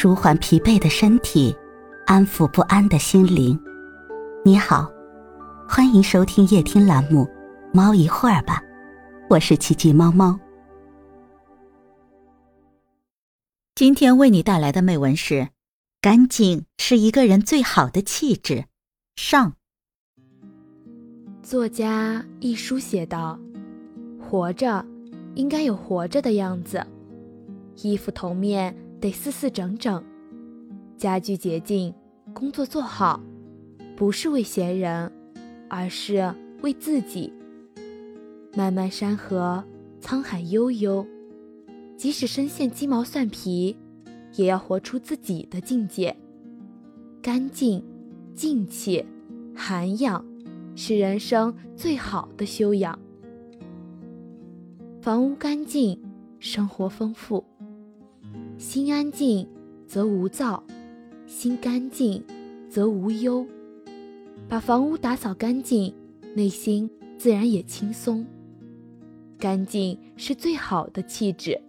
舒缓疲惫的身体，安抚不安的心灵。你好，欢迎收听夜听栏目《猫一会儿吧》，我是奇迹猫猫。今天为你带来的美文是：干净是一个人最好的气质。上，作家一书写道：“活着，应该有活着的样子，衣服头面。”得四四整整，家居洁净，工作做好，不是为闲人，而是为自己。漫漫山河，沧海悠悠，即使身陷鸡毛蒜皮，也要活出自己的境界。干净、静气、涵养，是人生最好的修养。房屋干净，生活丰富。心安静，则无躁；心干净，则无忧。把房屋打扫干净，内心自然也轻松。干净是最好的气质。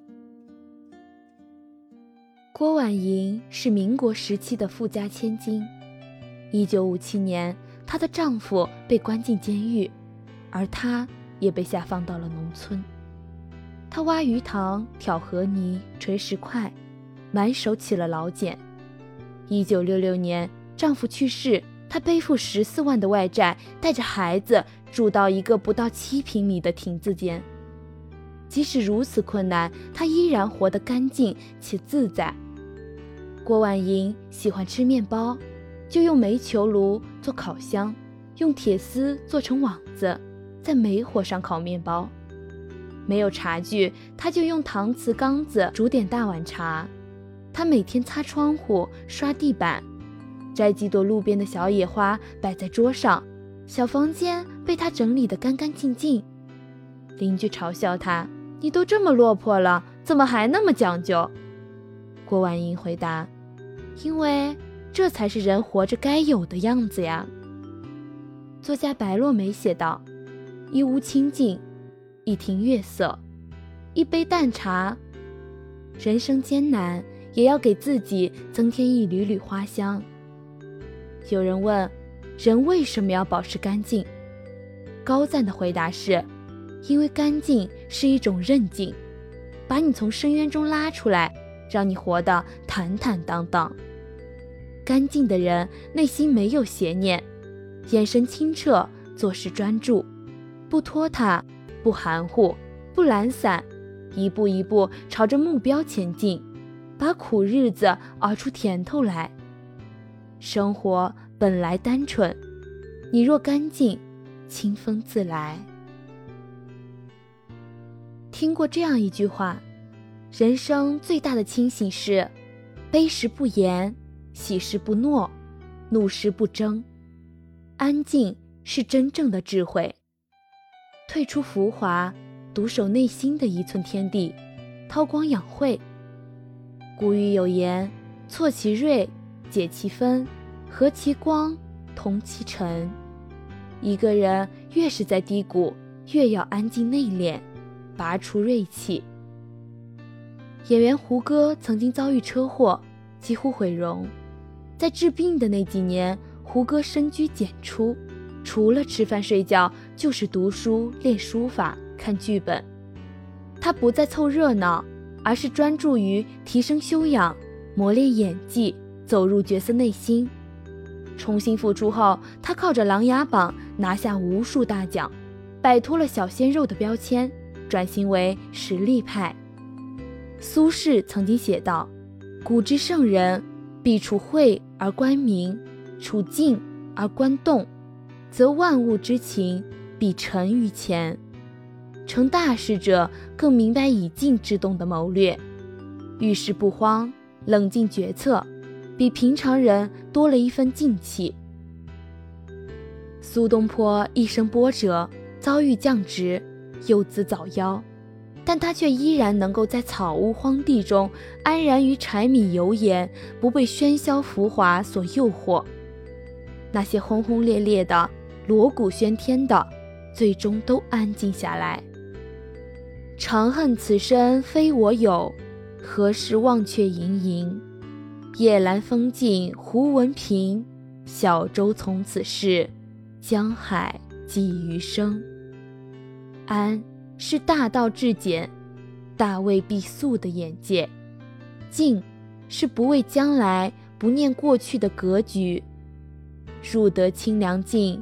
郭婉莹是民国时期的富家千金。一九五七年，她的丈夫被关进监狱，而她也被下放到了农村。她挖鱼塘、挑河泥、锤石块。满手起了老茧。一九六六年，丈夫去世，她背负十四万的外债，带着孩子住到一个不到七平米的亭子间。即使如此困难，她依然活得干净且自在。郭婉莹喜欢吃面包，就用煤球炉做烤箱，用铁丝做成网子，在煤火上烤面包。没有茶具，他就用搪瓷缸子煮点大碗茶。他每天擦窗户、刷地板，摘几朵路边的小野花摆在桌上，小房间被他整理得干干净净。邻居嘲笑他：“你都这么落魄了，怎么还那么讲究？”郭婉莹回答：“因为这才是人活着该有的样子呀。”作家白落梅写道：“一屋清静，一庭月色，一杯淡茶。人生艰难。”也要给自己增添一缕缕花香。有人问，人为什么要保持干净？高赞的回答是：因为干净是一种韧劲，把你从深渊中拉出来，让你活得坦坦荡荡。干净的人内心没有邪念，眼神清澈，做事专注，不拖沓，不含糊，不懒散，一步一步朝着目标前进。把苦日子熬出甜头来。生活本来单纯，你若干净，清风自来。听过这样一句话：人生最大的清醒是，悲时不言，喜时不诺，怒时不争。安静是真正的智慧。退出浮华，独守内心的一寸天地，韬光养晦。古语有言：“挫其锐，解其分，和其光，同其尘。”一个人越是在低谷，越要安静内敛，拔除锐气。演员胡歌曾经遭遇车祸，几乎毁容。在治病的那几年，胡歌深居简出，除了吃饭睡觉，就是读书、练书法、看剧本。他不再凑热闹。而是专注于提升修养、磨练演技、走入角色内心。重新复出后，他靠着《琅琊榜》拿下无数大奖，摆脱了小鲜肉的标签，转型为实力派。苏轼曾经写道：“古之圣人，必处晦而观明，处静而观动，则万物之情必沉于前。”成大事者更明白以静制动的谋略，遇事不慌，冷静决策，比平常人多了一份静气。苏东坡一生波折，遭遇降职，幼子早夭，但他却依然能够在草屋荒地中安然于柴米油盐，不被喧嚣浮华所诱惑。那些轰轰烈烈的、锣鼓喧天的，最终都安静下来。长恨此身非我有，何时忘却营营？夜阑风静胡文平，小舟从此逝，江海寄余生。安是大道至简，大未必速的眼界；静是不畏将来，不念过去的格局。入得清凉境，